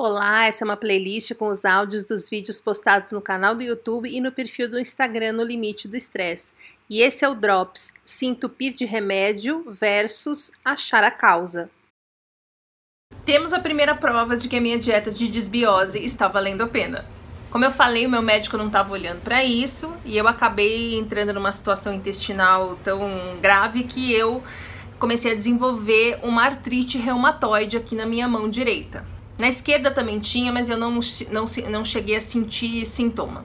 Olá, essa é uma playlist com os áudios dos vídeos postados no canal do YouTube e no perfil do Instagram no Limite do Estresse. E esse é o Drops, se entupir de remédio versus achar a causa. Temos a primeira prova de que a minha dieta de desbiose está valendo a pena. Como eu falei, o meu médico não estava olhando para isso e eu acabei entrando numa situação intestinal tão grave que eu comecei a desenvolver uma artrite reumatoide aqui na minha mão direita. Na esquerda também tinha, mas eu não, não, não cheguei a sentir sintoma.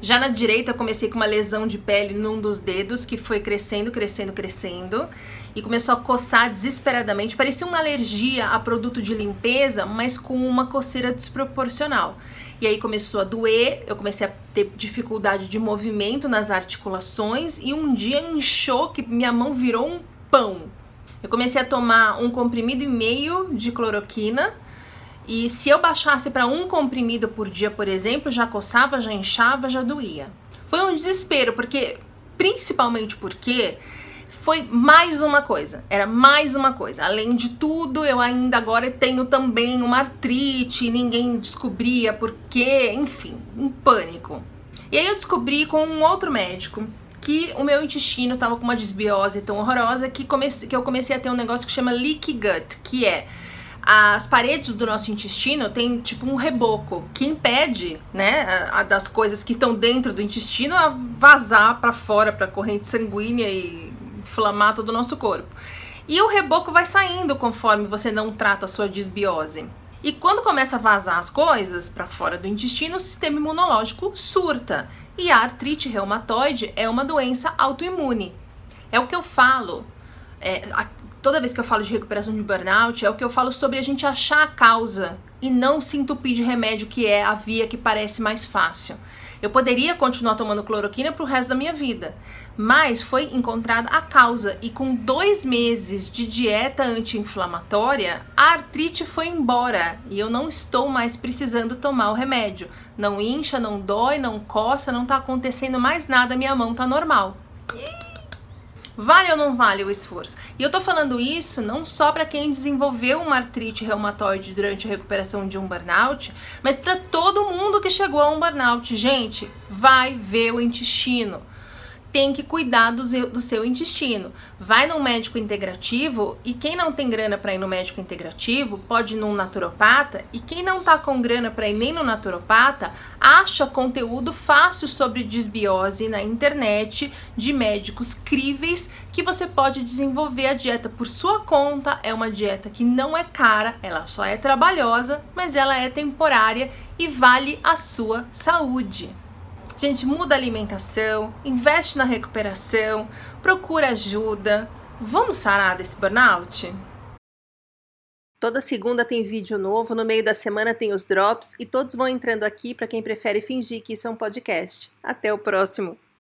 Já na direita, comecei com uma lesão de pele num dos dedos que foi crescendo, crescendo, crescendo e começou a coçar desesperadamente. Parecia uma alergia a produto de limpeza, mas com uma coceira desproporcional. E aí começou a doer, eu comecei a ter dificuldade de movimento nas articulações e um dia inchou que minha mão virou um pão. Eu comecei a tomar um comprimido e meio de cloroquina e se eu baixasse para um comprimido por dia, por exemplo, já coçava, já inchava, já doía. Foi um desespero, porque principalmente porque foi mais uma coisa, era mais uma coisa. Além de tudo, eu ainda agora tenho também uma artrite, ninguém descobria por quê, enfim, um pânico. E aí eu descobri com um outro médico que o meu intestino estava com uma desbiose tão horrorosa que, comecei, que eu comecei a ter um negócio que chama leaky gut, que é as paredes do nosso intestino tem tipo um reboco que impede, né, a, a das coisas que estão dentro do intestino a vazar para fora para corrente sanguínea e inflamar todo o nosso corpo. E o reboco vai saindo conforme você não trata a sua disbiose. E quando começa a vazar as coisas para fora do intestino, o sistema imunológico surta. E a artrite reumatoide é uma doença autoimune. É o que eu falo. É, toda vez que eu falo de recuperação de burnout, é o que eu falo sobre a gente achar a causa e não se entupir de remédio, que é a via que parece mais fácil. Eu poderia continuar tomando cloroquina pro resto da minha vida, mas foi encontrada a causa e com dois meses de dieta anti-inflamatória, a artrite foi embora e eu não estou mais precisando tomar o remédio. Não incha, não dói, não coça, não tá acontecendo mais nada, minha mão tá normal. Vale ou não vale o esforço? E eu tô falando isso não só para quem desenvolveu uma artrite reumatoide durante a recuperação de um burnout, mas para todo mundo que chegou a um burnout. Gente, vai ver o intestino tem que cuidar do, do seu intestino. Vai num médico integrativo e quem não tem grana para ir no médico integrativo pode ir num naturopata e quem não tá com grana para ir nem no naturopata acha conteúdo fácil sobre desbiose na internet de médicos críveis que você pode desenvolver a dieta por sua conta. É uma dieta que não é cara, ela só é trabalhosa, mas ela é temporária e vale a sua saúde. Gente, muda a alimentação, investe na recuperação, procura ajuda. Vamos sarar desse burnout? Toda segunda tem vídeo novo, no meio da semana tem os drops e todos vão entrando aqui para quem prefere fingir que isso é um podcast. Até o próximo!